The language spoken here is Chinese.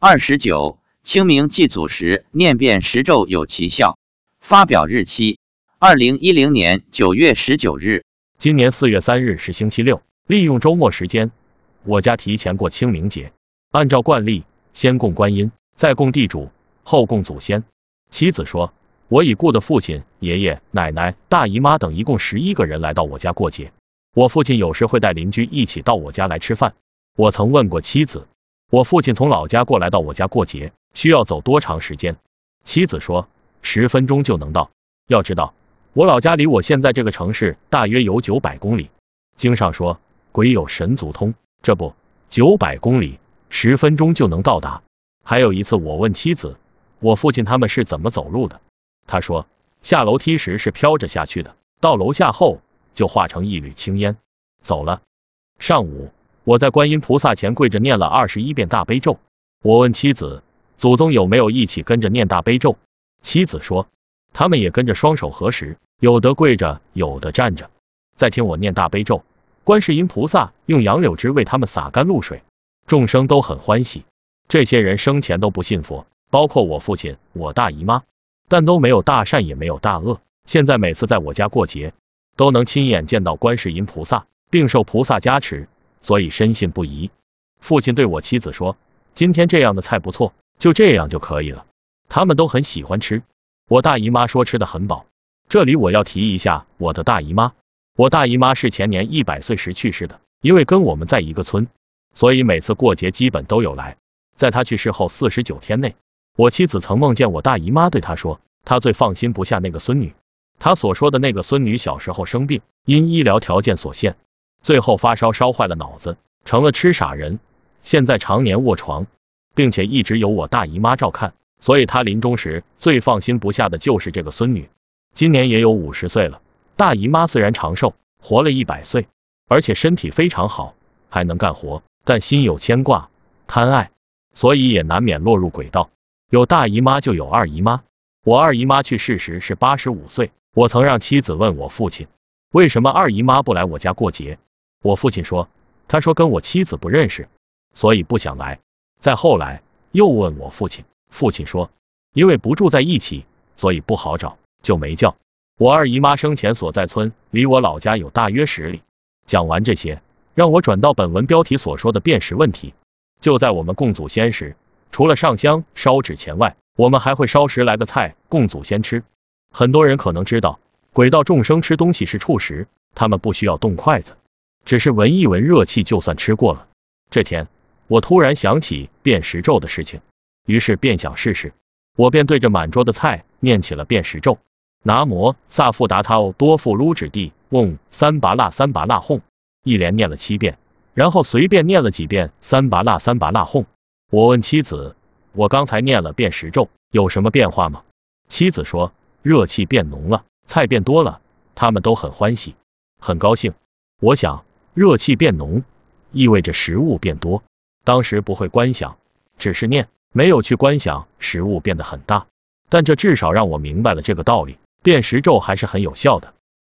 二十九，清明祭祖时念遍十咒有奇效。发表日期：二零一零年九月十九日。今年四月三日是星期六，利用周末时间，我家提前过清明节。按照惯例，先供观音，再供地主，后供祖先。妻子说，我已故的父亲、爷爷、奶奶、大姨妈等一共十一个人来到我家过节。我父亲有时会带邻居一起到我家来吃饭。我曾问过妻子。我父亲从老家过来到我家过节，需要走多长时间？妻子说十分钟就能到。要知道，我老家离我现在这个城市大约有九百公里。经上说鬼有神足通，这不九百公里十分钟就能到达。还有一次，我问妻子，我父亲他们是怎么走路的？他说下楼梯时是飘着下去的，到楼下后就化成一缕青烟走了。上午。我在观音菩萨前跪着念了二十一遍大悲咒。我问妻子，祖宗有没有一起跟着念大悲咒？妻子说，他们也跟着双手合十，有的跪着，有的站着，在听我念大悲咒。观世音菩萨用杨柳枝为他们洒甘露水，众生都很欢喜。这些人生前都不信佛，包括我父亲、我大姨妈，但都没有大善也没有大恶。现在每次在我家过节，都能亲眼见到观世音菩萨，并受菩萨加持。所以深信不疑。父亲对我妻子说：“今天这样的菜不错，就这样就可以了。”他们都很喜欢吃。我大姨妈说吃的很饱。这里我要提一下我的大姨妈。我大姨妈是前年一百岁时去世的，因为跟我们在一个村，所以每次过节基本都有来。在她去世后四十九天内，我妻子曾梦见我大姨妈对她说，她最放心不下那个孙女。她所说的那个孙女小时候生病，因医疗条件所限。最后发烧烧坏了脑子，成了痴傻人，现在常年卧床，并且一直由我大姨妈照看，所以他临终时最放心不下的就是这个孙女。今年也有五十岁了，大姨妈虽然长寿，活了一百岁，而且身体非常好，还能干活，但心有牵挂，贪爱，所以也难免落入轨道。有大姨妈就有二姨妈，我二姨妈去世时是八十五岁，我曾让妻子问我父亲，为什么二姨妈不来我家过节？我父亲说，他说跟我妻子不认识，所以不想来。再后来又问我父亲，父亲说，因为不住在一起，所以不好找，就没叫。我二姨妈生前所在村离我老家有大约十里。讲完这些，让我转到本文标题所说的辨识问题。就在我们供祖先时，除了上香烧纸钱外，我们还会烧食来的菜供祖先吃。很多人可能知道，鬼道众生吃东西是触食，他们不需要动筷子。只是闻一闻热气就算吃过了。这天，我突然想起辨识咒的事情，于是便想试试。我便对着满桌的菜念起了辨识咒：南无萨富达他多富噜指地嗡三拔腊三拔腊哄，一连念了七遍，然后随便念了几遍三拔腊三拔腊哄。我问妻子：“我刚才念了辨识咒，有什么变化吗？”妻子说：“热气变浓了，菜变多了，他们都很欢喜，很高兴。”我想。热气变浓，意味着食物变多。当时不会观想，只是念，没有去观想食物变得很大。但这至少让我明白了这个道理，辨识咒还是很有效的。